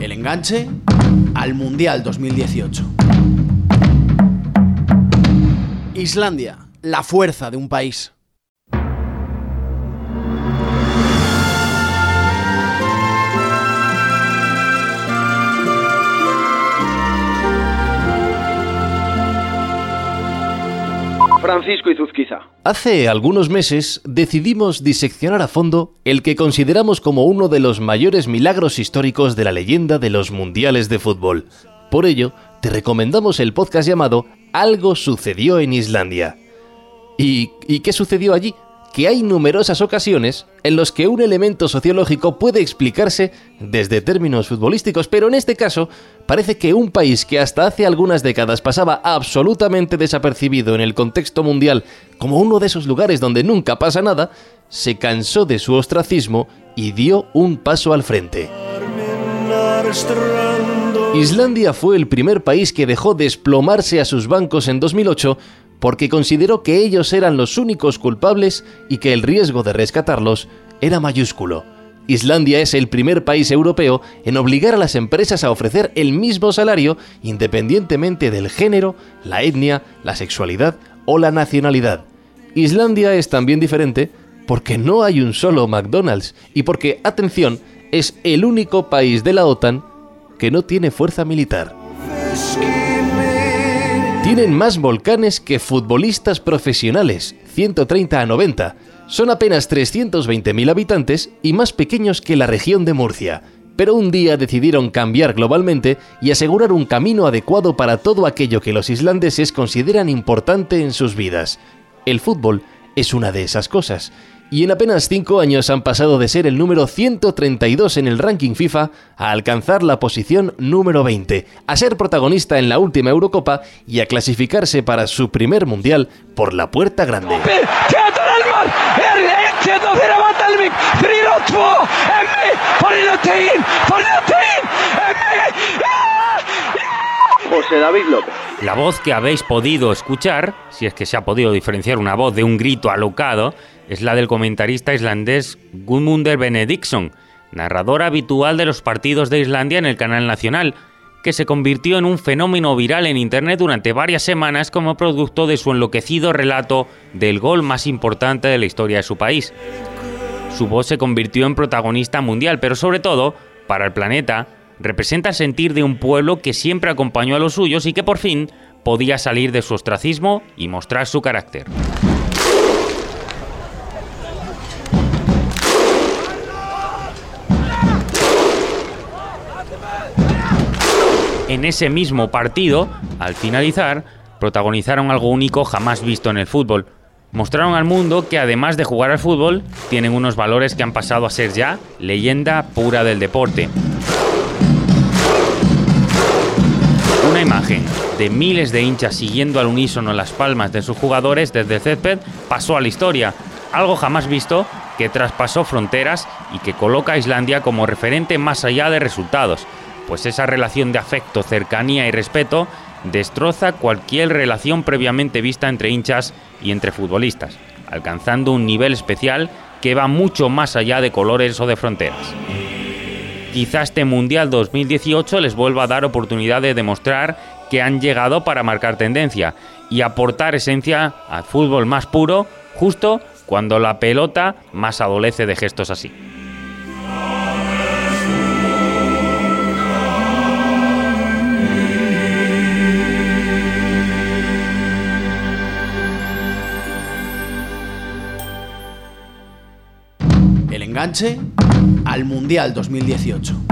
El enganche al Mundial 2018. Islandia, la fuerza de un país. Francisco Izuzquiza. Hace algunos meses decidimos diseccionar a fondo el que consideramos como uno de los mayores milagros históricos de la leyenda de los mundiales de fútbol. Por ello, te recomendamos el podcast llamado Algo sucedió en Islandia. ¿Y, ¿Y qué sucedió allí? Que hay numerosas ocasiones en los que un elemento sociológico puede explicarse desde términos futbolísticos, pero en este caso parece que un país que hasta hace algunas décadas pasaba absolutamente desapercibido en el contexto mundial como uno de esos lugares donde nunca pasa nada, se cansó de su ostracismo y dio un paso al frente. Islandia fue el primer país que dejó desplomarse a sus bancos en 2008 porque consideró que ellos eran los únicos culpables y que el riesgo de rescatarlos era mayúsculo. Islandia es el primer país europeo en obligar a las empresas a ofrecer el mismo salario independientemente del género, la etnia, la sexualidad o la nacionalidad. Islandia es también diferente porque no hay un solo McDonald's y porque, atención, es el único país de la OTAN que no tiene fuerza militar. Tienen más volcanes que futbolistas profesionales, 130 a 90. Son apenas 320.000 habitantes y más pequeños que la región de Murcia. Pero un día decidieron cambiar globalmente y asegurar un camino adecuado para todo aquello que los islandeses consideran importante en sus vidas. El fútbol es una de esas cosas, y en apenas 5 años han pasado de ser el número 132 en el ranking FIFA a alcanzar la posición número 20, a ser protagonista en la última Eurocopa y a clasificarse para su primer mundial por la puerta grande. José David López. La voz que habéis podido escuchar, si es que se ha podido diferenciar una voz de un grito alocado, es la del comentarista islandés Gudmundur Benediktsson, narrador habitual de los partidos de Islandia en el canal nacional, que se convirtió en un fenómeno viral en Internet durante varias semanas como producto de su enloquecido relato del gol más importante de la historia de su país. Su voz se convirtió en protagonista mundial, pero sobre todo, para el planeta, representa el sentir de un pueblo que siempre acompañó a los suyos y que por fin podía salir de su ostracismo y mostrar su carácter. En ese mismo partido, al finalizar, protagonizaron algo único jamás visto en el fútbol. Mostraron al mundo que además de jugar al fútbol, tienen unos valores que han pasado a ser ya leyenda pura del deporte. Una imagen de miles de hinchas siguiendo al unísono las palmas de sus jugadores desde el césped pasó a la historia, algo jamás visto que traspasó fronteras y que coloca a Islandia como referente más allá de resultados, pues esa relación de afecto, cercanía y respeto destroza cualquier relación previamente vista entre hinchas y entre futbolistas, alcanzando un nivel especial que va mucho más allá de colores o de fronteras. Quizá este Mundial 2018 les vuelva a dar oportunidad de demostrar que han llegado para marcar tendencia y aportar esencia al fútbol más puro, justo cuando la pelota más adolece de gestos así. Enganche al Mundial 2018.